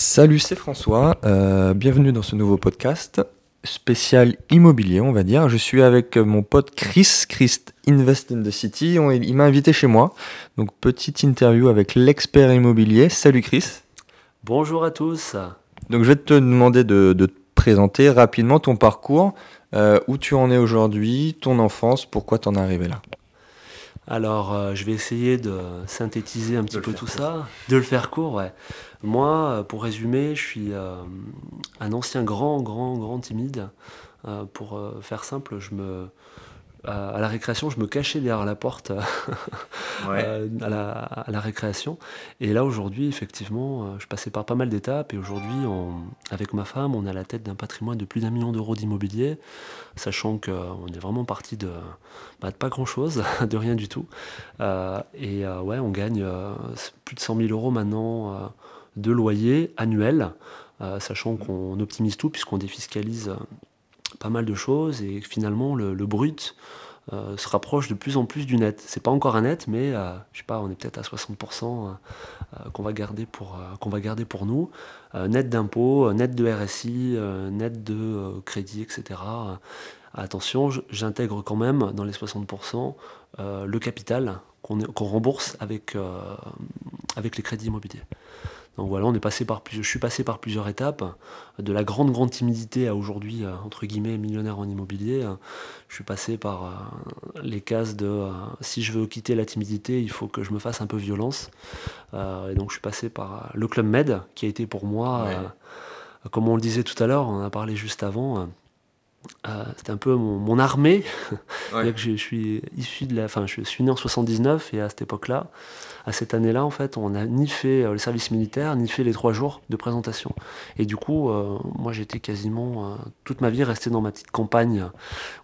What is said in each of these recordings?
Salut, c'est François. Euh, bienvenue dans ce nouveau podcast spécial immobilier, on va dire. Je suis avec mon pote Chris, Chris Invest in the City. On- il m'a invité chez moi. Donc, petite interview avec l'expert immobilier. Salut Chris. Bonjour à tous. Donc, je vais te demander de, de te présenter rapidement ton parcours, euh, où tu en es aujourd'hui, ton enfance, pourquoi t'en es arrivé là. Alors, euh, je vais essayer de synthétiser un petit peu tout ça, de le faire court, ouais. Moi, euh, pour résumer, je suis euh, un ancien grand, grand, grand timide. Euh, pour faire simple, je me, à à la récréation, je me cachais derrière la porte euh, à, la, à la récréation. Et là, aujourd'hui, effectivement, euh, je passais par pas mal d'étapes. Et aujourd'hui, avec ma femme, on est à la tête d'un patrimoine de plus d'un million d'euros d'immobilier, sachant qu'on est vraiment parti de, bah, de pas grand-chose, de rien du tout. Euh, et euh, ouais, on gagne euh, plus de 100 000 euros maintenant euh, de loyer annuel, euh, sachant qu'on optimise tout puisqu'on défiscalise euh, pas mal de choses et finalement le, brut euh, se rapproche de plus en plus du net. C'est pas encore un net, mais euh, je sais pas, on est peut-être à 60% euh, qu'on va garder pour nous, net d'impôts, net de RSI, net de crédit, etc. Attention, j'intègre quand même dans les 60% euh, le capital qu'on rembourse avec les crédits immobiliers. Donc voilà, on est passé par plus- je suis passé par plusieurs étapes, de la grande grande timidité à aujourd'hui euh, entre guillemets millionnaire en immobilier. Euh, Je suis passé par euh, les cases de si je veux quitter la timidité, il faut que je me fasse un peu violence. Et donc je suis passé par le club Med, qui a été pour moi, Ouais. comme on le disait tout à l'heure, on en a parlé juste avant. Euh, c'était un peu mon, mon armée. C'est-à-dire que je, je suis issu de la, enfin, je suis né en 79 et à cette époque-là, à cette année-là, en fait, on n'a ni fait euh, le service militaire, ni fait les trois jours de présentation. Et du coup, euh, moi, j'étais quasiment euh, toute ma vie resté dans ma petite campagne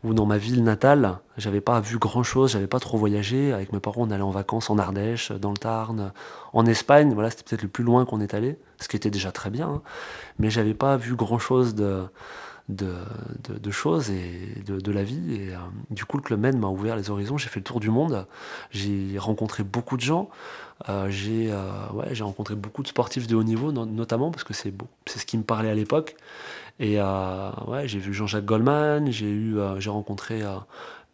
ou dans ma ville natale. J'avais pas vu grand-chose, j'avais pas trop voyagé. Avec mes parents, on allait en vacances en Ardèche, dans le Tarn, en Espagne. Voilà, c'était peut-être le plus loin qu'on est allé, ce qui était déjà très bien. hein. Mais j'avais pas vu grand-chose de de, choses et de, la vie. Et euh, du coup, le Club Med m'a ouvert les horizons. J'ai fait le tour du monde. J'ai rencontré beaucoup de gens. Euh, j'ai euh, j'ai rencontré beaucoup de sportifs de haut niveau, no- notamment parce que c'est ce qui me parlait à l'époque. Et ouais, j'ai vu Jean-Jacques Goldman. J'ai rencontré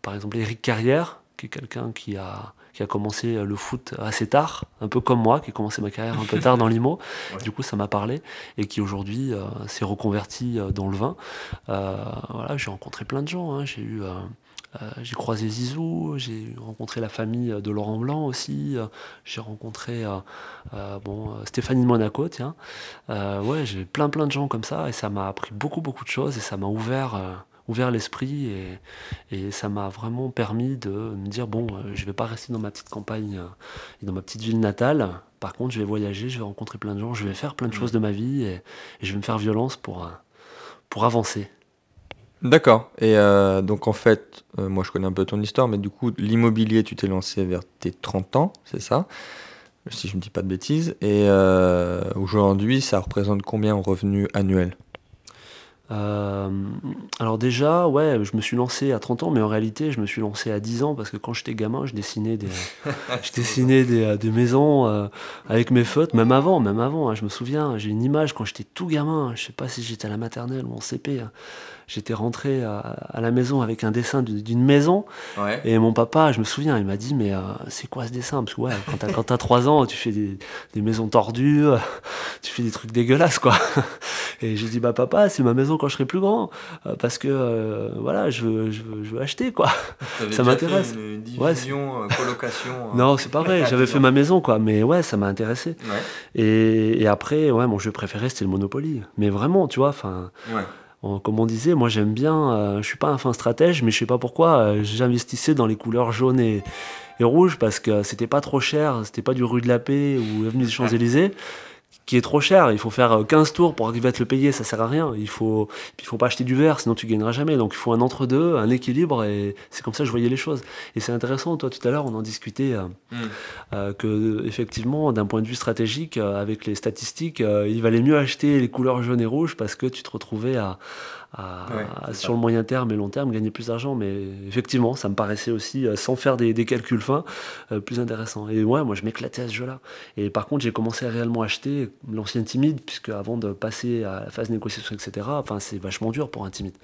par exemple Eric Carrière, qui est quelqu'un qui a qui a commencé euh, le foot assez tard, un peu comme moi, qui a commencé ma carrière un peu tard dans l'IMO. Ouais. Du coup, ça m'a parlé et qui aujourd'hui euh, s'est reconverti euh, dans le vin. Voilà, j'ai rencontré plein de gens. hein. J'ai eu, euh, j'ai croisé Zizou, j'ai rencontré la famille de Laurent Blanc aussi. euh, j'ai rencontré euh, bon, Stéphanie de Monaco, tiens. Ouais, j'ai plein plein de gens comme ça et ça m'a appris beaucoup beaucoup de choses et ça m'a ouvert. Ouvert l'esprit et, et ça m'a vraiment permis de me dire bon euh, je vais pas rester dans ma petite campagne euh, et dans ma petite ville natale. Par contre je vais voyager je vais rencontrer plein de gens je vais faire plein de choses de ma vie et, et je vais me faire violence pour, euh, pour avancer. D'accord. Et euh, donc, en fait, euh, moi, je connais un peu ton histoire, mais du coup, l'immobilier, tu t'es lancé vers tes 30 ans, c'est ça? Si je ne dis pas de bêtises. Et euh, aujourd'hui, ça représente combien en revenus annuels? Euh, alors déjà, ouais, je me suis lancé à 30 ans, mais en réalité, je me suis lancé à 10 ans parce que quand j'étais gamin, je dessinais des, je dessinais des, euh, des maisons euh, avec mes feutres, même avant, même avant. hein, je me souviens, j'ai une image quand j'étais tout gamin. Je sais pas si j'étais à la maternelle ou en CP. hein, J'étais rentré à, à la maison avec un dessin d'une maison Ouais. et mon papa, je me souviens, il m'a dit mais euh, c'est quoi ce dessin? Parce que ouais, quand t'as quand t'as 3 ans, tu fais des, des maisons tordues, tu fais des trucs dégueulasses quoi. Et j'ai dit bah papa, c'est ma maison quand je serai plus grand, euh, parce que euh, voilà, je veux, je veux, je veux acheter quoi. Ça m'intéresse. Ouais, euh, colocation. Non, c'est pas vrai, j'avais fait ma maison quoi, mais ouais, ça m'a intéressé. Ouais. Et, et après, ouais, mon jeu préféré c'était le Monopoly. Mais vraiment, tu vois, enfin. Ouais. Comme on disait, moi j'aime bien, euh, je suis pas un fin stratège, mais je sais pas pourquoi, euh, j'investissais dans les couleurs jaunes et, et rouges parce que c'était pas trop cher, c'était pas du rue de la Paix ou avenue des Champs-Élysées, qui est trop cher. Il faut faire euh, 15 tours pour arriver à te le payer, ça sert à rien. Il faut, il faut pas acheter du verre, sinon tu gagneras jamais. Donc il faut un entre-deux, un équilibre, et c'est comme ça que je voyais les choses. Et c'est intéressant, toi tout à l'heure on en discutait. euh, Mm. euh, que effectivement d'un point de vue stratégique euh, avec les statistiques euh, il valait mieux acheter les couleurs jaune et rouge parce que tu te retrouvais à, à- Ouais, à- c'est ça. sur le moyen terme et long terme gagner plus d'argent mais effectivement ça me paraissait aussi euh, sans faire des, des calculs fins euh, plus intéressant et ouais moi je m'éclatais à ce jeu là et par contre j'ai commencé à réellement acheter l'ancien timide, puisque avant de passer à la phase négociation, etc., enfin, c'est vachement dur pour un timide.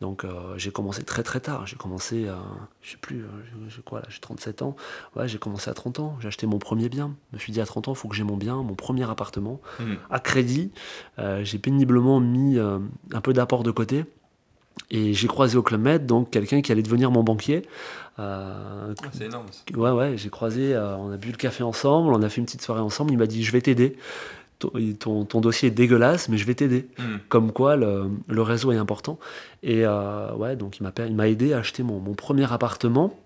Donc, j'ai commencé très très tard. J'ai commencé, à, je sais plus, j'ai quoi là, j'ai 37 ans. Ouais, j'ai commencé à 30 ans. J'ai acheté mon premier bien. Je me suis dit à 30 ans, il faut que j'ai mon bien, mon premier appartement, mmh. à crédit. j'ai péniblement mis un peu d'apport de côté. Et j'ai croisé au Club Med donc quelqu'un qui allait devenir mon banquier. Euh, ah, c'est énorme. Ouais, ouais, j'ai croisé, euh, on a bu le café ensemble, on a fait une petite soirée ensemble. Il m'a dit Je vais t'aider. Ton, ton, dossier est dégueulasse, mais je vais t'aider. Hmm. Comme quoi, le, le, réseau est important. Et euh, ouais, donc il m'a aidé à acheter mon, mon premier appartement.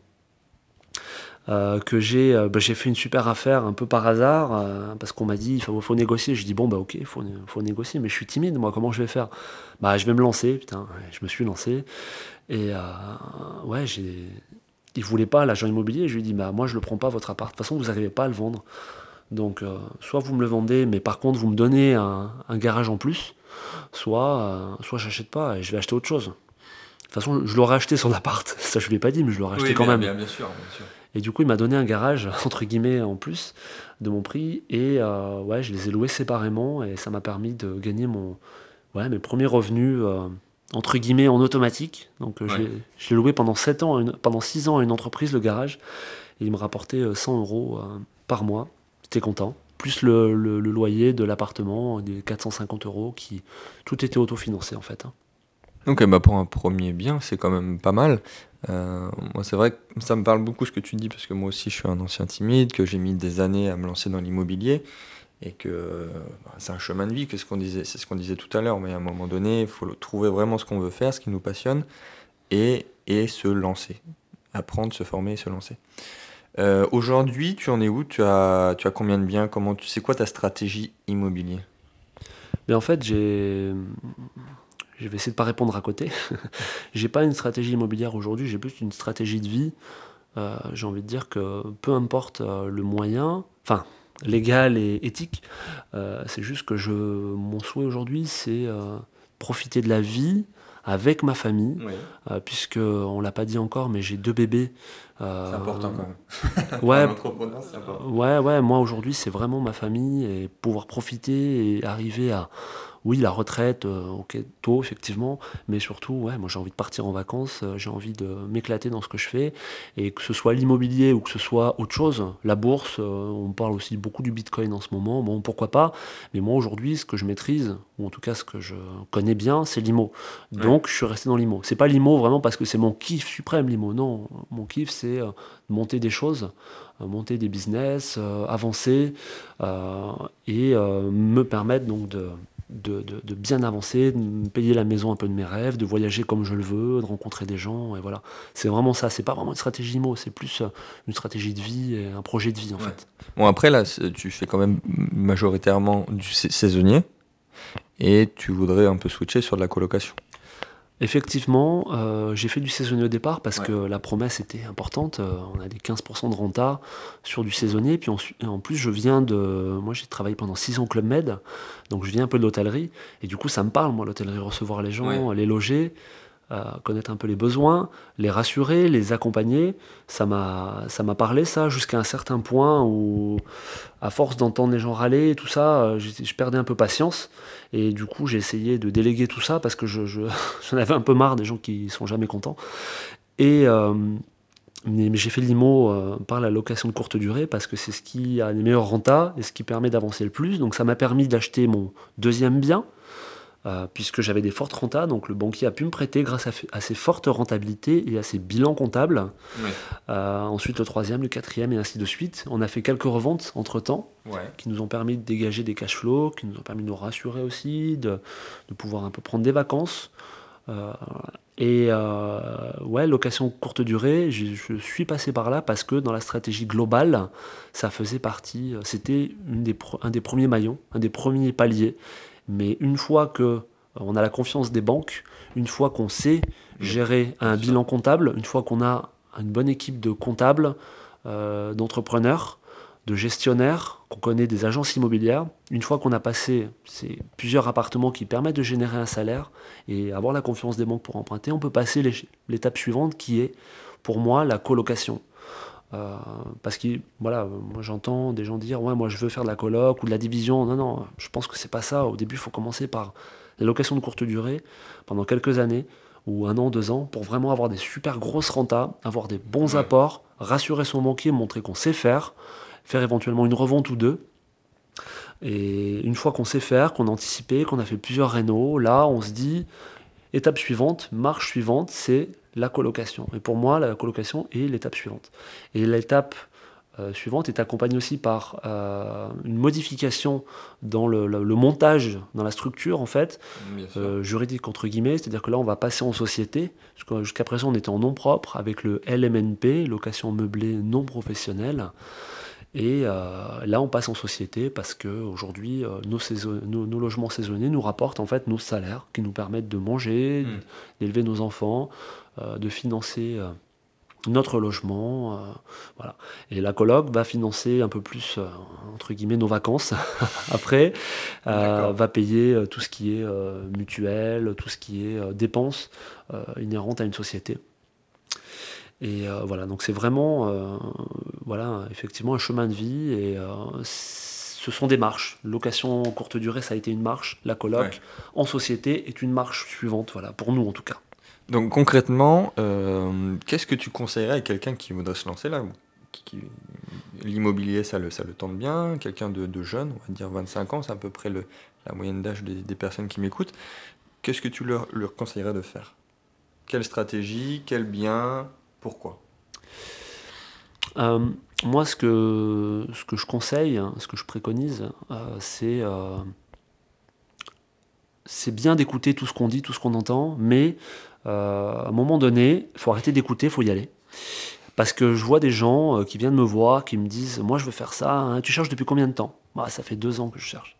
Euh, que j'ai euh, bah, j'ai fait une super affaire un peu par hasard euh, parce qu'on m'a dit il faut, faut, négocier. Je dis bon bah ok, il faut, faut, négocier, mais je suis timide moi, comment je vais faire? Bah je vais me lancer, putain, je me suis lancé et ouais j'ai il voulait pas l'agent immobilier, je lui ai dit bah moi je le prends pas votre appart, de toute façon vous n'arrivez pas à le vendre. Donc soit vous me le vendez, mais par contre vous me donnez un, garage en plus, soit soit j'achète pas et je vais acheter autre chose. De toute façon, je l'aurais acheté son appart, ça je lui ai pas dit, mais je l'aurais acheté quand même. Bien, bien sûr, bien sûr. Et du coup, il m'a donné un garage, entre guillemets, en plus de mon prix. Et euh, ouais, je les ai loués séparément et ça m'a permis de gagner mon, ouais, mes premiers revenus, euh, entre guillemets, en automatique. Donc euh, je l'ai loué pendant 7 ans, pendant 6 ans à une entreprise, le garage. Et il me rapportait 100 euros par mois. J'étais content. Plus le, loyer de l'appartement, des 450 euros, qui tout était autofinancé en fait. Hein. Donc bah pour un premier bien, c'est quand même pas mal. Euh, moi, c'est vrai que ça me parle beaucoup ce que tu dis, parce que moi aussi, je suis un ancien timide, que j'ai mis des années à me lancer dans l'immobilier, et que bah, c'est un chemin de vie, que ce qu'on disait, c'est ce qu'on disait tout à l'heure, mais à un moment donné, il faut trouver vraiment ce qu'on veut faire, ce qui nous passionne, et, et se lancer. Apprendre, se former se lancer. Euh, aujourd'hui, tu en es où? Tu as, tu as combien de biens? Comment tu sais quoi ta stratégie immobilier Mais en fait, j'ai je vais essayer de pas répondre à côté. j'ai pas une stratégie immobilière aujourd'hui, j'ai plus une stratégie de vie. Euh, j'ai envie de dire que peu importe euh, le moyen, enfin légal et éthique, c'est juste que je, mon souhait aujourd'hui, c'est profiter de la vie avec ma famille, puisque on l'a pas dit encore, mais j'ai deux bébés. c'est important quand même. ouais, ouais, ouais. Moi aujourd'hui, c'est vraiment ma famille et pouvoir profiter et arriver à oui, la retraite, euh, ok, tôt, effectivement, mais surtout, ouais, moi j'ai envie de partir en vacances, euh, j'ai envie de m'éclater dans ce que je fais, et que ce soit l'immobilier ou que ce soit autre chose, la bourse, euh, on parle aussi beaucoup du bitcoin en ce moment, bon, pourquoi pas, mais moi aujourd'hui, ce que je maîtrise, ou en tout cas ce que je connais bien, c'est l'IMO. Donc je suis resté dans l'IMO. C'est pas l'IMO vraiment parce que c'est mon kiff suprême, l'IMO, non, mon kiff c'est monter des choses monter des business, avancer et me permettre donc de, de, bien avancer, de me payer la maison un peu de mes rêves, de voyager comme je le veux, de rencontrer des gens, et voilà. C'est vraiment ça, c'est pas vraiment une stratégie IMO, c'est plus euh, une stratégie de vie et un projet de vie en fait. Bon après là, tu fais quand même majoritairement du saisonnier, et tu voudrais un peu switcher sur de la colocation. Effectivement, euh, j'ai fait du saisonnier au départ parce que la promesse était importante. Euh, on a des 15% de renta sur du saisonnier. Puis en, plus, je viens de. Moi, j'ai travaillé pendant 6 ans au Club Med, donc je viens un peu de l'hôtellerie. Et du coup, ça me parle, moi, l'hôtellerie, recevoir les gens, les loger connaître un peu les besoins, les rassurer, les accompagner. Ça m'a, ça m'a parlé ça jusqu'à un certain point où, à force d'entendre les gens râler tout ça, euh, je, perdais un peu patience. Et du coup, j'ai essayé de déléguer tout ça parce que je, j'en avais un peu marre des gens qui sont jamais contents. Et euh, mais, j'ai fait l'IMO euh, par la location de courte durée parce que c'est ce qui a les meilleurs rentas et ce qui permet d'avancer le plus. Donc ça m'a permis d'acheter mon deuxième bien euh, puisque j'avais des fortes rentas, donc le banquier a pu me prêter grâce à, ses fortes rentabilités et à ses bilans comptables. Euh, ensuite le troisième, le quatrième et ainsi de suite. On a fait quelques reventes entre-temps qui nous ont permis de dégager des cash flows, qui nous ont permis de nous rassurer aussi, de, pouvoir un peu prendre des vacances. Euh, et ouais, location courte durée, je, suis passé par là parce que dans la stratégie globale, ça faisait partie, c'était un des premiers maillons, un des premiers paliers. Mais une fois que euh, on a la confiance des banques, une fois qu'on sait gérer un bilan comptable, une fois qu'on a une bonne équipe de comptables, euh, d'entrepreneurs, de gestionnaires, qu'on connaît des agences immobilières, une fois qu'on a passé ces plusieurs appartements qui permettent de générer un salaire et avoir la confiance des banques pour emprunter, on peut passer l'étape suivante qui est pour moi la colocation. Parce que voilà, moi j'entends des gens dire ouais moi je veux faire de la coloc ou de la division. Non non, je pense que c'est pas ça. Au début, il faut commencer par la location de courte durée pendant quelques années ou un an, deux ans pour vraiment avoir des super grosses rentas, avoir des bons apports, rassurer son banquier, montrer qu'on sait faire, faire éventuellement une revente ou deux. Et une fois qu'on sait faire, qu'on a anticipé, qu'on a fait plusieurs rénaux, là on se dit étape suivante, marche suivante, c'est la colocation. Et pour moi, la colocation est l'étape suivante. Et l'étape euh, suivante est accompagnée aussi par euh, une modification dans le, montage, dans la structure en fait, euh, juridique entre guillemets, c'est-à-dire que là on va passer en société, jusqu'à présent on était en nom propre avec le LMNP, location meublée non professionnelle. Et là, on passe en société parce que aujourd'hui, nos, logements saisonniers nous rapportent en fait nos salaires qui nous permettent de manger, hmm. d'élever nos enfants, de financer notre logement. Euh, voilà. Et la coloc va financer un peu plus, euh, entre guillemets, nos vacances après, euh, va payer tout ce qui est mutuel, tout ce qui est dépenses inhérentes à une société. Et voilà, donc c'est vraiment, voilà, effectivement un chemin de vie et ce sont des marches. Location courte durée, ça a été une marche. La coloc en société est une marche suivante, voilà, pour nous en tout cas. Donc concrètement, euh, qu'est-ce que tu conseillerais à quelqu'un qui voudrait se lancer là L'immobilier, ça le, ça le tente bien. Quelqu'un de, jeune, on va dire 25 ans, c'est à peu près le, la moyenne d'âge des, personnes qui m'écoutent. Qu'est-ce que tu leur, leur conseillerais de faire? Quelle stratégie? Quel bien? Pourquoi? Euh, Moi, ce que, ce que je conseille, hein, ce que je préconise, euh, c'est c'est bien d'écouter tout ce qu'on dit, tout ce qu'on entend, mais euh, à un moment donné, il faut arrêter d'écouter, il faut y aller. Parce que je vois des gens euh, qui viennent me voir, qui me disent Moi, je veux faire ça. Hein. Tu cherches depuis combien de temps? Bah, Ça fait deux ans que je cherche.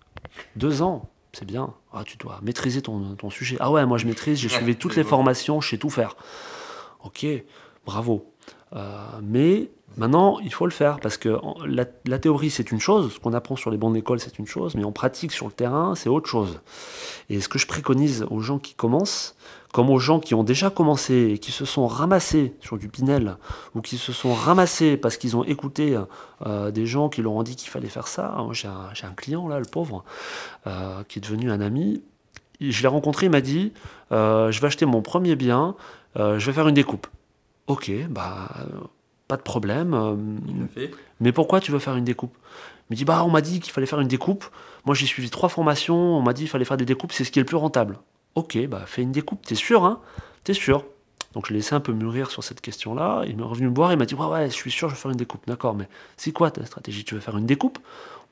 Deux ans C'est bien. Ah, tu dois maîtriser ton, ton, sujet. Ah ouais, moi, je maîtrise, j'ai suivi toutes les formations, je sais tout faire. Ok, bravo. Euh, mais maintenant, il faut le faire parce que la, théorie, c'est une chose, ce qu'on apprend sur les bancs d'école, c'est une chose, mais en pratique, sur le terrain, c'est autre chose. Et ce que je préconise aux gens qui commencent, comme aux gens qui ont déjà commencé et qui se sont ramassés sur du Pinel, ou qui se sont ramassés parce qu'ils ont écouté euh, des gens qui leur ont dit qu'il fallait faire ça. J'ai un, client là, le pauvre, euh, qui est devenu un ami. Je l'ai rencontré, il m'a dit, je vais acheter mon premier bien, je vais faire une découpe. Ok, bah pas de problème. mais pourquoi tu veux faire une découpe? Il me dit, bah on m'a dit qu'il fallait faire une découpe. Moi j'ai suivi trois formations, on m'a dit qu'il fallait faire des découpes, c'est ce qui est le plus rentable. Ok, bah fais une découpe, t'es sûr, hein? T'es sûr Donc je l'ai laissé un peu mûrir sur cette question-là. Il m'est revenu me voir, il m'a dit Ouais, ouais, je suis sûr, je vais faire une découpe. D'accord, mais c'est quoi ta stratégie? Tu veux faire une découpe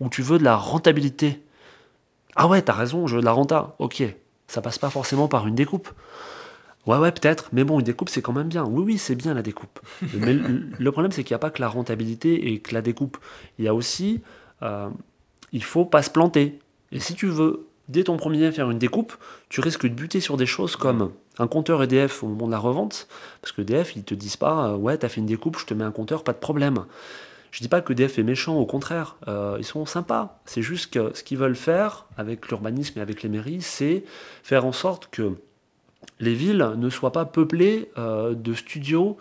ou tu veux de la rentabilité? Ah ouais, t'as raison, je veux de la renta. Ok, ça passe pas forcément par une découpe. Ouais, ouais, peut-être, mais bon, une découpe, c'est quand même bien. Oui, oui, c'est bien la découpe. mais le, problème, c'est qu'il n'y a pas que la rentabilité et que la découpe. Il y a aussi, euh, il faut pas se planter. Et si tu veux dès ton premier faire une découpe, tu risques de buter sur des choses comme un compteur EDF au moment de la revente, parce que EDF, ils te disent pas, euh, ouais, t'as fait une découpe, je te mets un compteur, pas de problème. Je dis pas que EDF est méchant, au contraire, euh, ils sont sympas. C'est juste que ce qu'ils veulent faire avec l'urbanisme et avec les mairies, c'est faire en sorte que les villes ne soient pas peuplées euh, de studios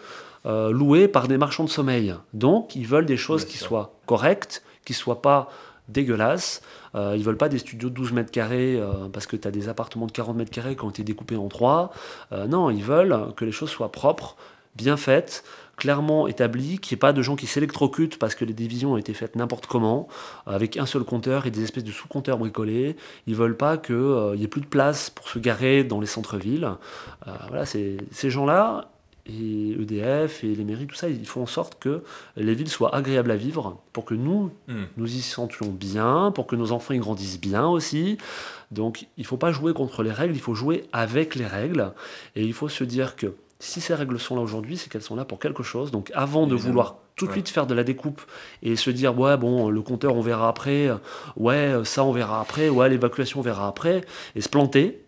loués par des marchands de sommeil. Donc, ils veulent des choses qui soient correctes, qui soient pas dégueulasses, euh, ils veulent pas des studios de 12 mètres carrés euh, parce que tu as des appartements de 40 mètres carrés qui ont été découpés en trois. Euh, non, ils veulent que les choses soient propres, bien faites, clairement établies, qu'il n'y ait pas de gens qui s'électrocutent parce que les divisions ont été faites n'importe comment, avec un seul compteur et des espèces de sous-compteurs bricolés. Ils veulent pas qu'il n'y ait plus de place pour se garer dans les centres-villes. voilà, ces gens-là, et EDF et les mairies, tout ça, ils font en sorte que les villes soient agréables à vivre pour que nous, hmm. nous y sentions bien, pour que nos enfants y grandissent bien aussi. Donc il ne faut pas jouer contre les règles, il faut jouer avec les règles. Et il faut se dire que si ces règles sont là aujourd'hui, c'est qu'elles sont là pour quelque chose. Donc avant de vouloir tout de suite faire de la découpe et se dire ouais bon le compteur on verra après, ouais ça on verra après, ouais l'évacuation on verra après, et se planter,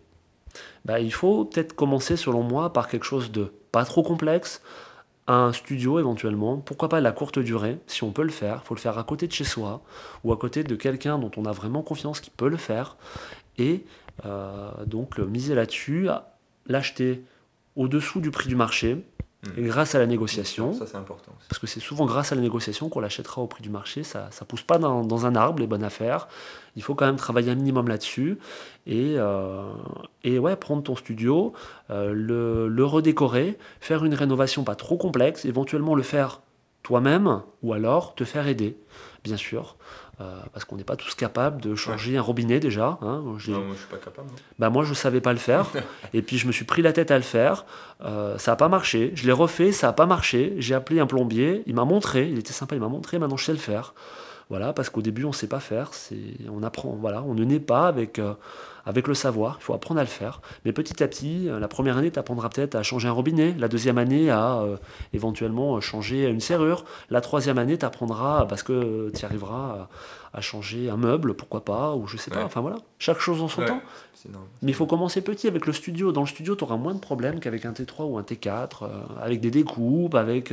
bah, il faut peut-être commencer selon moi par quelque chose de pas trop complexe, un studio éventuellement, pourquoi pas la courte durée, si on peut le faire, il faut le faire à côté de chez soi, ou à côté de quelqu'un dont on a vraiment confiance qui peut le faire, et euh, donc miser là-dessus, l'acheter au-dessous du prix du marché, Et grâce à la négociation, Ça, c'est important. aussi. parce que c'est souvent grâce à la négociation qu'on l'achètera au prix du marché. Ça ne pousse pas dans, dans un arbre, les bonnes affaires. Il faut quand même travailler un minimum là-dessus. Et, euh, et ouais, prendre ton studio, euh, le, le redécorer, faire une rénovation pas trop complexe, éventuellement le faire toi-même ou alors te faire aider, bien sûr. Euh, parce qu'on n'est pas tous capables de changer un robinet déjà. hein. Non, moi, je suis pas capable. non. bah moi je savais pas le faire et puis je me suis pris la tête à le faire Euh, ça a pas marché je l'ai refait ça a pas marché j'ai appelé un plombier il m'a montré il était sympa il m'a montré maintenant je sais le faire voilà parce qu'au début on sait pas faire on apprend voilà on ne naît pas avec euh, avec le savoir il faut apprendre à le faire. Mais petit à petit euh, la première année tu apprendras peut-être à changer un robinet la deuxième année à euh, éventuellement changer une serrure la troisième année tu apprendras parce que tu arriveras à, à changer un meuble pourquoi pas ou je sais pas enfin voilà chaque chose en son Ouais, temps. Mais il faut commencer petit avec le studio. Dans le studio, tu auras moins de problèmes qu'avec un T3 ou un T4, euh, avec des découpes, avec,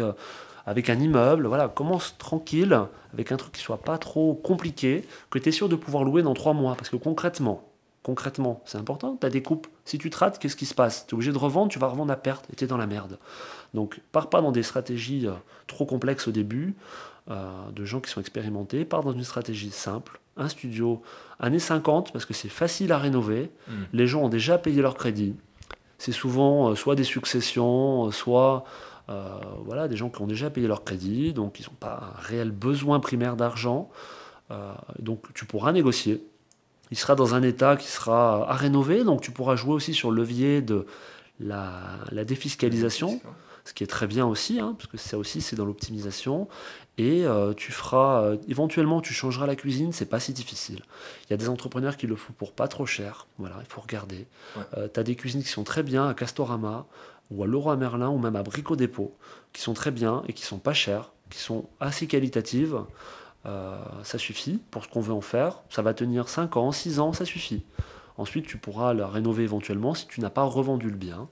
avec un immeuble. Voilà, commence tranquille, avec un truc qui soit pas trop compliqué, que tu es sûr de pouvoir louer dans trois mois. Parce que concrètement, concrètement, c'est important, tu as des coupes. Si tu te rates, qu'est-ce qui se passe? Tu es obligé de revendre, tu vas revendre à perte et tu es dans la merde. Donc, pars pas dans des stratégies euh, trop complexes au début, euh, de gens qui sont expérimentés. Pars dans une stratégie simple. Un studio, années 50, parce que c'est facile à rénover. Mm. Les gens ont déjà payé leur crédit. C'est souvent euh, soit des successions, euh, soit euh, voilà, des gens qui ont déjà payé leur crédit, donc ils n'ont pas un réel besoin primaire d'argent. Euh, donc tu pourras négocier. Il sera dans un état qui sera à rénover, donc tu pourras jouer aussi sur le levier de la, la défiscalisation ce qui est très bien aussi, hein, parce que ça aussi c'est dans l'optimisation. Et euh, tu feras, éventuellement tu changeras la cuisine, c'est pas si difficile. Il y a des entrepreneurs qui le font pour pas trop cher, voilà, il faut regarder. Ouais. tu as des cuisines qui sont très bien à Castorama, ou à Leroy Merlin, ou même à Brico Dépôt, qui sont très bien et qui sont pas chères, qui sont assez qualitatives. Euh, ça suffit pour ce qu'on veut en faire. Ça va tenir 5 ans, 6 ans, ça suffit. Ensuite, tu pourras la rénover éventuellement si tu n'as pas revendu le bien.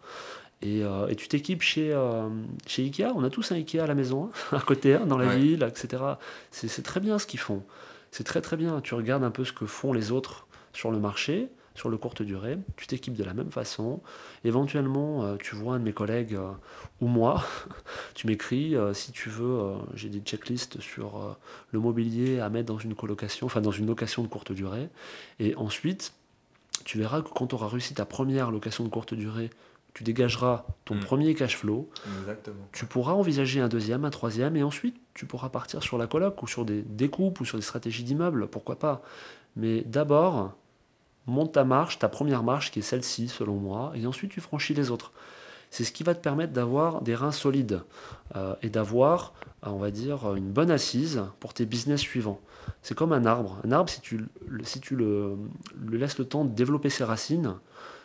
Et, euh, et tu t'équipes chez, euh, chez Ikea. On a tous un Ikea à la maison, hein, à côté, hein, dans la Ouais. ville, etc. C'est c'est très bien ce qu'ils font. C'est très très bien. Tu regardes un peu ce que font les autres sur le marché, sur le courte durée. Tu t'équipes de la même façon. Éventuellement, euh, tu vois un de mes collègues euh, ou moi, tu m'écris euh, si tu veux. J'ai des checklists sur le mobilier à mettre dans une colocation, enfin dans une location de courte durée. Et ensuite, tu verras que quand tu auras réussi ta première location de courte durée, tu dégageras ton Mm. premier cash flow, Exactement. tu pourras envisager un deuxième, un troisième, et ensuite tu pourras partir sur la coloc ou sur des découpes ou sur des stratégies d'immeubles, pourquoi pas. Mais d'abord, monte ta marche, ta première marche qui est celle-ci selon moi, et ensuite tu franchis les autres. C'est ce qui va te permettre d'avoir des reins solides euh, et d'avoir, euh, on va dire, une bonne assise pour tes business suivants. C'est comme un arbre. Un arbre, si tu, le- si tu le, le laisses le temps de développer ses racines,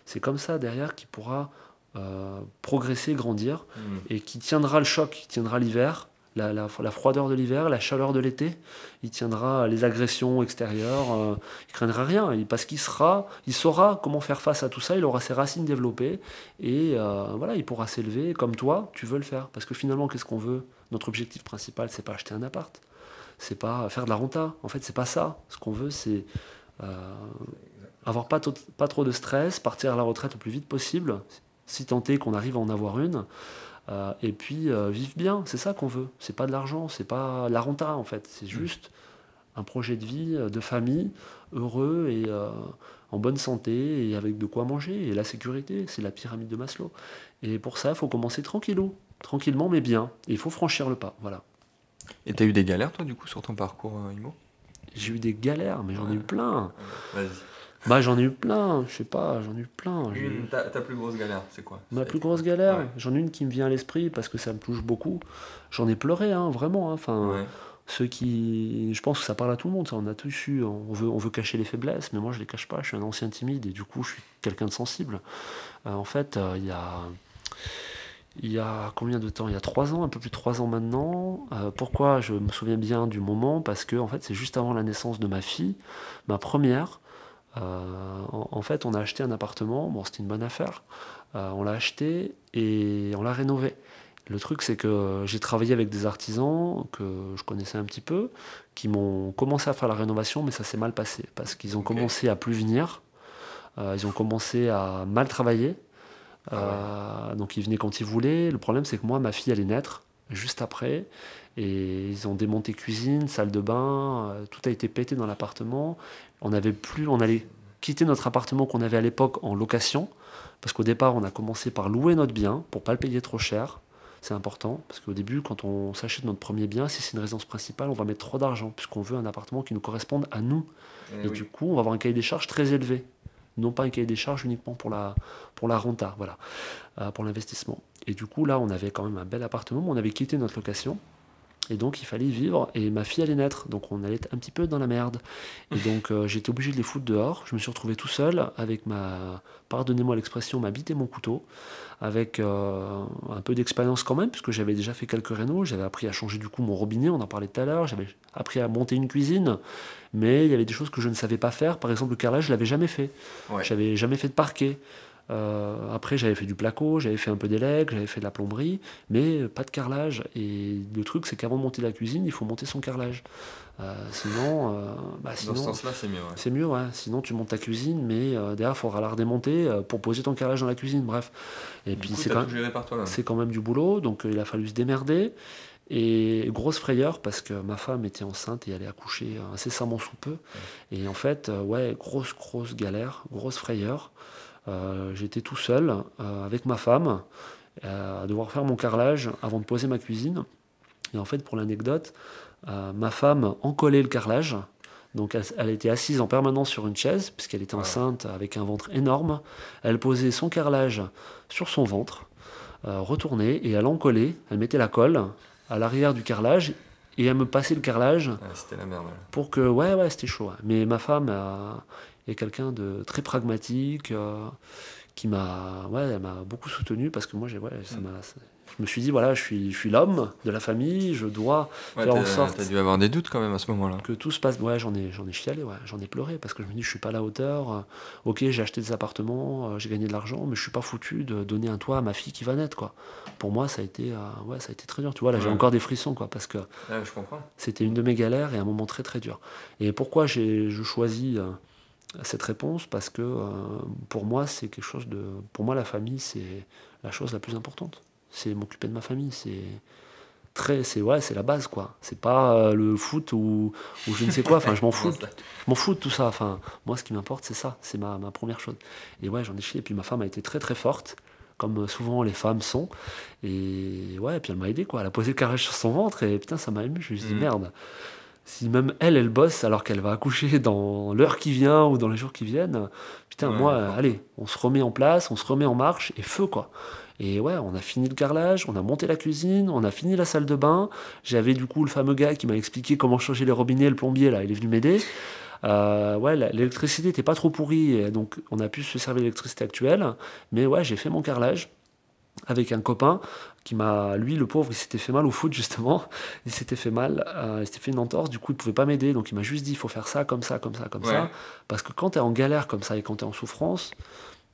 c'est comme ça derrière qu'il pourra euh, progresser, grandir Mm. et qui tiendra le choc, qui tiendra l'hiver, la, froideur de l'hiver, la chaleur de l'été, il tiendra les agressions extérieures, euh, il craindra rien, parce qu'il sera, il saura comment faire face à tout ça, il aura ses racines développées et euh, voilà, il pourra s'élever comme toi, tu veux le faire, parce que finalement, qu'est-ce qu'on veut? Notre objectif principal, c'est pas acheter un appart, c'est pas faire de la renta, en fait, c'est pas ça. Ce qu'on veut, c'est euh, avoir pas, pas trop de stress, partir à la retraite le plus vite possible, si tant est qu'on arrive à en avoir une. Euh, et puis euh, vivre bien, c'est ça qu'on veut. C'est pas de l'argent, c'est pas la renta en fait. C'est juste un projet de vie, euh, de famille, heureux et euh, en bonne santé et avec de quoi manger. Et la sécurité, c'est la pyramide de Maslow. Et pour ça, il faut commencer tranquillou, tranquillement mais bien. Il faut franchir le pas. Voilà. Et t'as eu des galères, toi, du coup, sur ton parcours IMO? J'ai eu des galères, mais j'en ai eu plein. Vas-y. Bah j'en ai eu plein, je sais pas, j'en ai eu plein. J'ai- Une, ta, ta plus grosse galère, c'est quoi? Ma plus grosse galère, Ouais. j'en ai une qui me vient à l'esprit parce que ça me touche beaucoup. J'en ai pleuré, hein, vraiment. hein. Enfin, Ouais. ceux qui, je pense que ça parle à tout le monde. Ça, on a tous eu. On veut, on veut cacher les faiblesses, mais moi je les cache pas. Je suis un ancien timide et du coup je suis quelqu'un de sensible. Euh, en fait, euh, il y a, il y a combien de temps? Il y a trois ans, un peu plus de trois ans maintenant. Euh, pourquoi? Je me souviens bien du moment Parce que en fait, c'est juste avant la naissance de ma fille, ma première. Euh, en, en fait, on a acheté un appartement. Bon, c'était une bonne affaire. Euh, on l'a acheté et on l'a rénové. Le truc, c'est que j'ai travaillé avec des artisans que je connaissais un petit peu, qui m'ont commencé à faire la rénovation, mais ça s'est mal passé parce qu'ils ont commencé à plus venir, euh, ils ont commencé à mal travailler, Euh, donc ils venaient quand ils voulaient. Le problème, c'est que moi, ma fille allait naître juste après. Et ils ont démonté cuisine, salle de bain, euh, tout a été pété dans l'appartement. On n'avait plus, on allait quitter notre appartement qu'on avait à l'époque en location, parce qu'au départ, on a commencé par louer notre bien pour pas le payer trop cher. C'est important, parce qu'au début, quand on s'achète notre premier bien, si c'est une résidence principale, on va mettre trop d'argent, puisqu'on veut un appartement qui nous corresponde à nous. Eh Et du coup, on va avoir un cahier des charges très élevé. Non pas un cahier des charges uniquement pour la, pour la renta, voilà, euh, pour l'investissement. Et du coup, là, on avait quand même un bel appartement, mais on avait quitté notre location. Et donc, il fallait vivre. Et ma fille allait naître. Donc, on allait être un petit peu dans la merde. Et donc, euh, j'étais obligé de les foutre dehors. Je me suis retrouvé tout seul avec ma, pardonnez-moi l'expression, ma bite et mon couteau. Avec euh, un peu d'expérience quand même, puisque j'avais déjà fait quelques rénaux. J'avais appris à changer du coup mon robinet, on en parlait tout à l'heure. J'avais appris à monter une cuisine. Mais il y avait des choses que je ne savais pas faire. Par exemple, le carrelage, je l'avais jamais fait. Ouais. J'avais jamais fait de parquet. Euh, après, j'avais fait du placo, j'avais fait un peu d'élègue, j'avais fait de la plomberie, mais pas de carrelage. Et le truc, c'est qu'avant de monter la cuisine, il faut monter son carrelage. Euh, sinon, euh, bah, Dans ce sinon sens-là, c'est mieux. ouais. c'est mieux, ouais. Sinon, tu montes ta cuisine, mais derrière, il faudra la redémonter pour poser ton carrelage dans la cuisine. Bref. Et Du puis, c'est quand, même du boulot, donc il a fallu se démerder. Et grosse frayeur parce que ma femme était enceinte et allait accoucher incessamment sous peu. Et en fait, ouais, grosse, grosse galère, grosse frayeur. Euh, J'étais tout seul euh, avec ma femme euh, à devoir faire mon carrelage avant de poser ma cuisine. Et en fait, pour l'anecdote, ma femme encollait le carrelage. Donc elle, était assise en permanence sur une chaise, puisqu'elle était enceinte avec un ventre énorme. Elle posait son carrelage sur son ventre, euh, retournait, et elle encollait, elle mettait la colle à l'arrière du carrelage, et elle me passait le carrelage Ah, c'était la merde. pour que... Ouais, ouais, c'était chaud. Mais ma femme est quelqu'un de très pragmatique, euh, qui m'a... Ouais, elle m'a beaucoup soutenu, parce que moi, j'ai... Ouais, ça m'a... Je me suis dit, voilà, je suis, je suis l'homme de la famille, je dois Ouais, faire en sorte T'as dû avoir des doutes quand même à ce moment-là. que tout se passe. Ouais, j'en ai, j'en ai chialé, ouais, j'en ai pleuré parce que je me dis, je suis pas à la hauteur. euh, ok, j'ai acheté des appartements, euh, j'ai gagné de l'argent, mais je suis pas foutu de donner un toit à ma fille qui va naître, quoi. Pour moi, ça a été, euh, ouais, ça a été très dur. Tu vois, là, j'ai encore des frissons, quoi, parce que Ouais, je comprends. c'était une de mes galères et un moment très très dur. Et pourquoi j'ai, je choisis euh, cette réponse Parce que euh, pour moi, c'est quelque chose de, pour moi, la famille, c'est la chose la plus importante. C'est m'occuper de ma famille, c'est très, c'est ouais, c'est la base, quoi. C'est pas euh, le foot ou, ou je ne sais quoi. Enfin, je m'en fous. M'en fous de tout ça. Enfin, moi, ce qui m'importe, c'est ça. C'est ma, ma première chose. Et ouais, j'en ai chié. Et puis ma femme a été très très forte, comme euh, souvent les femmes sont. Et ouais, et puis elle m'a aidé, quoi. Elle a posé le carrelage sur son ventre et putain, ça m'a ému. Je me suis dit, Mhm. merde. Si même elle, elle bosse alors qu'elle va accoucher dans l'heure qui vient ou dans les jours qui viennent, putain, Ouais, moi, allez, on se remet en place, on se remet en marche et feu, quoi. Et ouais, on a fini le carrelage, on a monté la cuisine, on a fini la salle de bain. J'avais du coup le fameux gars qui m'a expliqué comment changer les robinets, le plombier, là, il est venu m'aider. Euh, ouais, l'électricité n'était pas trop pourrie, donc on a pu se servir de l'électricité actuelle. Mais ouais, j'ai fait mon carrelage avec un copain qui m'a, lui, le pauvre, il s'était fait mal au foot justement. Il s'était fait mal, euh, il s'était fait une entorse, du coup il pouvait pas m'aider, donc il m'a juste dit il faut faire ça, comme ça, comme ça, comme Ouais. ça. Parce que quand tu es en galère comme ça et quand tu es en souffrance,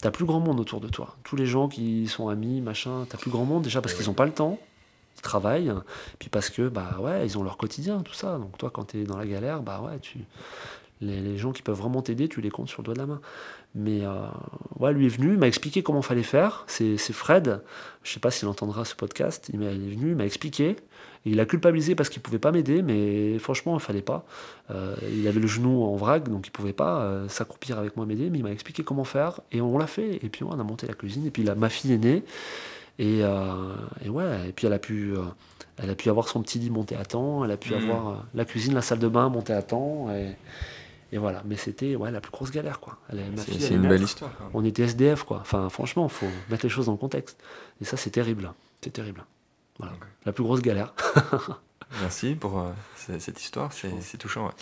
t'as plus grand monde autour de toi. Tous les gens qui sont amis, machin, t'as plus grand monde déjà parce Eh qu'ils oui. ont pas le temps, ils travaillent, puis parce que bah ouais, ils ont leur quotidien, tout ça. Donc toi, quand tu es dans la galère, bah ouais, tu les, les gens qui peuvent vraiment t'aider, tu les comptes sur le doigt de la main. Mais euh, ouais, lui est venu, il m'a expliqué comment fallait faire. C'est Fred, je sais pas s'il entendra ce podcast, il, est venu, il m'a expliqué. Il a culpabilisé parce qu'il pouvait pas m'aider, mais franchement, il fallait pas. Euh, il avait le genou en vrac, donc il pouvait pas euh, s'accroupir avec moi m'aider, mais il m'a expliqué comment faire, et on l'a fait. Et puis ouais, on a monté la cuisine, et puis là, ma fille est née, et, euh, et ouais, et puis elle a pu, euh, elle a pu avoir son petit lit monté à temps, elle a pu Mhm. avoir euh, la cuisine, la salle de bain montée à temps, et, et voilà. Mais c'était ouais, la plus grosse galère, quoi. C'est une belle histoire. même. On était SDF, quoi. Enfin, franchement, faut mettre les choses dans le contexte. Et ça, c'est terrible. C'est terrible. Voilà. La plus grosse galère. Merci pour euh, cette histoire, c'est touchant. ouais.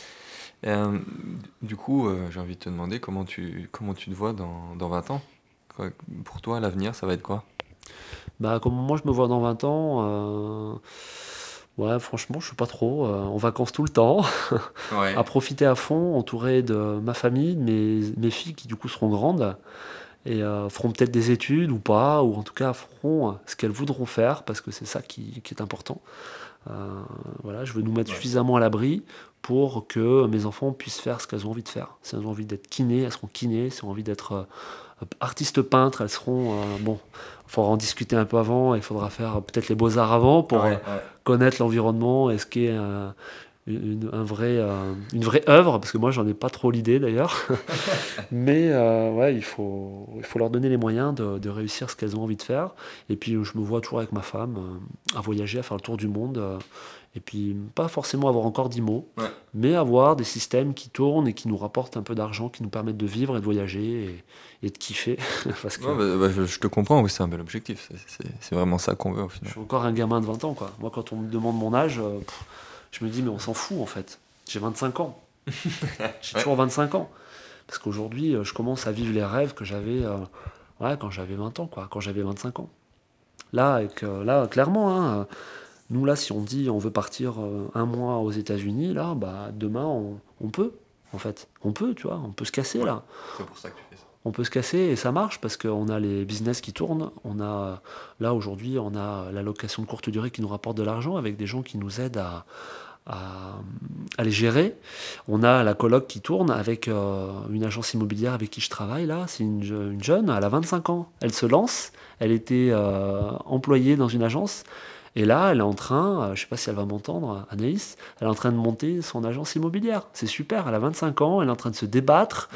Euh, du coup, euh, j'ai envie de te demander comment tu, comment tu te vois dans, dans 20 ans? Quoi- Pour toi, l'avenir, ça va être quoi? Bah, comme moi, je me vois dans 20 ans. Euh, Ouais, franchement, je suis pas trop. euh, en vacances tout le temps. Ouais. à profiter à fond, entouré de ma famille, de mes, mes filles qui du coup seront grandes et euh, feront peut-être des études ou pas, ou en tout cas feront ce qu'elles voudront faire parce que c'est ça qui, qui est important. voilà, je veux nous mettre suffisamment à l'abri pour que mes enfants puissent faire ce qu'elles ont envie de faire. Si elles ont envie d'être kinées, elles seront kinées. Si elles ont envie d'être artistes peintres, elles seront. bon, faudra en discuter un peu avant. Il faudra faire peut-être les beaux-arts avant pour connaître l'environnement et ce qui est une, un vrai, euh, une vraie œuvre, parce que moi j'en ai pas trop l'idée d'ailleurs. Mais euh, ouais, il faut, il faut leur donner les moyens de, de réussir ce qu'elles ont envie de faire. Et puis je me vois toujours avec ma femme euh, à voyager, à faire le tour du monde. Et puis pas forcément avoir encore dix mots, mais avoir des systèmes qui tournent et qui nous rapportent un peu d'argent, qui nous permettent de vivre et de voyager et, et de kiffer. parce que, bah, bah, je, te comprends, oui, c'est un bel objectif. C'est vraiment ça qu'on veut au final. Je suis encore un gamin de 20 ans. Quoi. Moi, quand on me demande mon âge, je me dis, mais on s'en fout en fait. J'ai 25 ans. J'ai toujours 25 ans. Parce qu'aujourd'hui, euh, je commence à vivre les rêves que j'avais euh, ouais, quand j'avais 20 ans, quoi, quand j'avais 25 ans. Là, avec, euh, là clairement, hein, nous, là, si on dit on veut partir un mois aux États-Unis, là, bah, demain, on, peut, en fait. On peut, tu vois, on peut se casser, là. C'est pour ça que tu fais ça. On peut se casser et ça marche parce qu'on a les business qui tournent. On a, là, aujourd'hui, on a la location de courte durée qui nous rapporte de l'argent avec des gens qui nous aident à, à, les gérer. On a la coloc qui tourne avec euh, une agence immobilière avec qui je travaille là. C'est une, jeune, elle a 25 ans. Elle se lance. Elle était euh, employée dans une agence. Et là, elle est en train, euh, je ne sais pas si elle va m'entendre, Anaïs, elle est en train de monter son agence immobilière. C'est super, elle a 25 ans, elle est en train de se débattre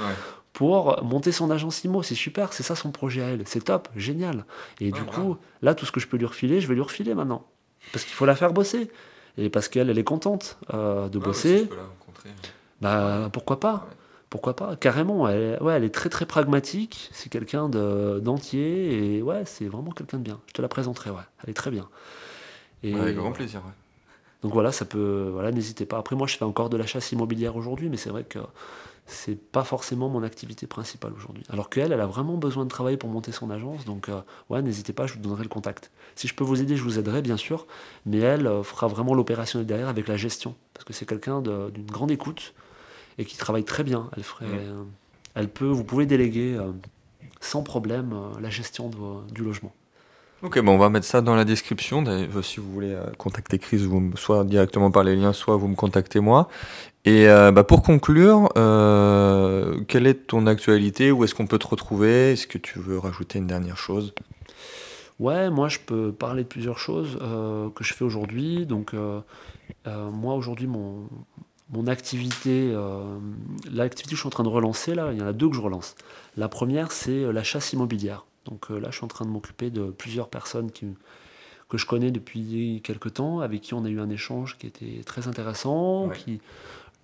pour monter son agence immo. C'est super, c'est ça son projet à elle. C'est top, génial. Et du coup, là, tout ce que je peux lui refiler, je vais lui refiler maintenant. Parce qu'il faut la faire bosser et parce qu'elle, elle est contente euh, de bosser. bah, pourquoi pas? Pourquoi pas? Carrément, elle, ouais, elle est très très pragmatique. C'est quelqu'un d'entier et ouais, c'est vraiment quelqu'un de bien. Je te la présenterai, ouais. Elle est très bien. Et, avec grand plaisir, Donc voilà, ça peut, voilà, n'hésitez pas. Après moi, je fais encore de la chasse immobilière aujourd'hui, mais c'est vrai que c'est pas forcément mon activité principale aujourd'hui. Alors qu'elle, elle a vraiment besoin de travailler pour monter son agence, donc euh, ouais, n'hésitez pas, je vous donnerai le contact. Si je peux vous aider, je vous aiderai bien sûr, mais elle euh, fera vraiment l'opérationnel derrière avec la gestion, parce que c'est quelqu'un d'une grande écoute et qui travaille très bien. Elle ferait, euh, elle peut, vous pouvez déléguer sans problème la gestion du logement. Ok, bon, on va mettre ça dans la description. Si vous voulez contacter Chris, vous, soit directement par les liens, soit vous me contactez moi. Et euh, bah, pour conclure, euh, quelle est ton actualité? Où est-ce qu'on peut te retrouver? Est-ce que tu veux rajouter une dernière chose? Ouais, moi je peux parler de plusieurs choses euh, que je fais aujourd'hui. Donc moi aujourd'hui mon, mon activité, l'activité que je suis en train de relancer là, il y en a deux que je relance. La première c'est la chasse immobilière. Donc là je suis en train de m'occuper de plusieurs personnes qui, que je connais depuis quelques temps, avec qui on a eu un échange qui était très intéressant, qui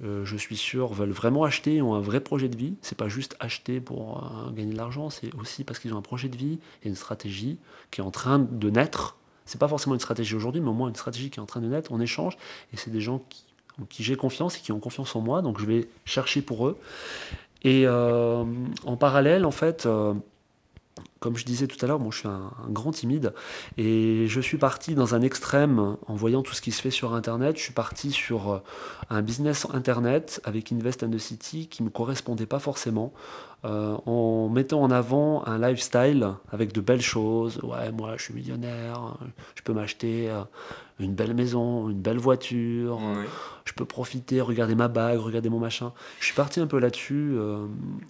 euh, je suis sûr, veulent vraiment acheter, ont un vrai projet de vie. C'est pas juste acheter pour euh, gagner de l'argent, c'est aussi parce qu'ils ont un projet de vie et une stratégie qui est en train de naître. C'est pas forcément une stratégie aujourd'hui, mais au moins une stratégie qui est en train de naître. On échange et c'est des gens qui, en qui j'ai confiance et qui ont confiance en moi, donc je vais chercher pour eux. Et euh, en parallèle, en fait, comme je disais tout à l'heure, moi je suis un, grand timide et je suis parti dans un extrême en voyant tout ce qui se fait sur Internet. Je suis parti sur euh, un business Internet avec Invest in the City qui ne me correspondait pas forcément. Euh, en mettant en avant un lifestyle avec de belles choses. Ouais, moi je suis millionnaire, je peux m'acheter euh, une belle maison, une belle voiture, je peux profiter, regarder ma bague, regarder mon machin. Je suis parti un peu là-dessus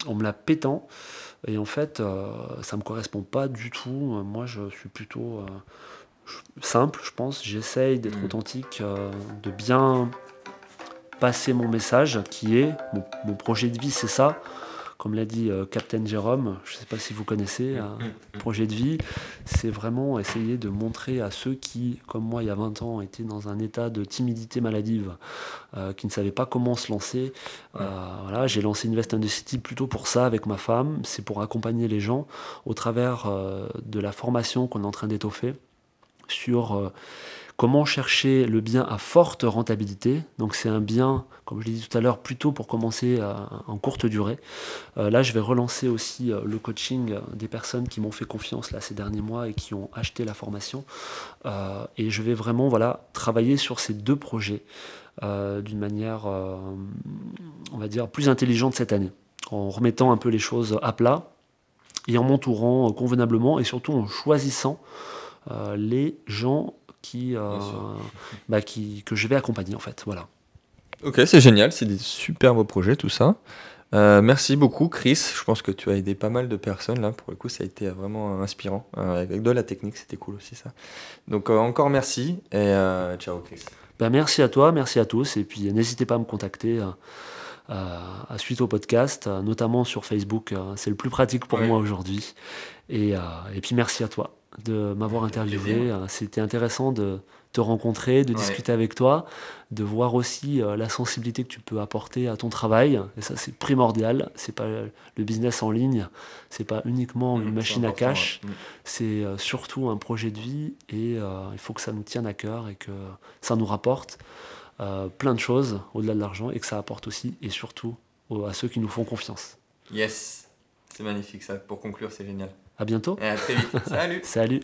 en me la pétant. Et en fait, euh, ça ne me correspond pas du tout. Moi, je suis plutôt euh, simple, je pense. J'essaye d'être mm. authentique, euh, de bien passer mon message qui est mon projet de vie, c'est ça comme l'a dit euh, Captain Jérôme, je ne sais pas si vous connaissez, un mm, mm, mm. projet de vie, c'est vraiment essayer de montrer à ceux qui, comme moi il y a 20 ans, étaient dans un état de timidité maladive, euh, qui ne savaient pas comment se lancer. Euh, voilà, j'ai lancé Invest in the City plutôt pour ça avec ma femme, c'est pour accompagner les gens au travers de la formation qu'on est en train d'étoffer sur Comment chercher le bien à forte rentabilité Donc c'est un bien, comme je l'ai dit tout à l'heure, plutôt pour commencer euh, en courte durée. Euh, là, je vais relancer aussi euh, le coaching des personnes qui m'ont fait confiance là ces derniers mois et qui ont acheté la formation. et je vais vraiment travailler sur ces deux projets d'une manière, on va dire, plus intelligente cette année, en remettant un peu les choses à plat et en m'entourant convenablement et surtout en choisissant les gens qui, euh, bah, qui, que je vais accompagner en fait. Voilà. Ok, c'est génial, c'est des super beaux projets tout ça. Euh, merci beaucoup Chris, je pense que tu as aidé pas mal de personnes là, pour le coup ça a été vraiment inspirant, Euh, avec de la technique c'était cool aussi ça. Donc encore merci et ciao Chris. Bah, merci à toi, merci à tous. Et puis n'hésitez pas à me contacter à suite au podcast, notamment sur Facebook. c'est le plus pratique pour Ouais. moi aujourd'hui. Et, et puis merci à toi de m'avoir interviewé. Euh, C'était intéressant de te rencontrer, de Ouais. discuter avec toi, de voir aussi euh, la sensibilité que tu peux apporter à ton travail. Et ça, c'est primordial. C'est pas euh, le business en ligne, c'est pas uniquement une Mmh, machine à cash. ouais. Mmh. C'est surtout un projet de vie et euh, il faut que ça nous tienne à cœur et que ça nous rapporte euh, plein de choses au-delà de l'argent et que ça apporte aussi et surtout aux- à ceux qui nous font confiance. Yes, c'est magnifique ça, pour conclure c'est génial. À bientôt. Et à très vite, salut Salut.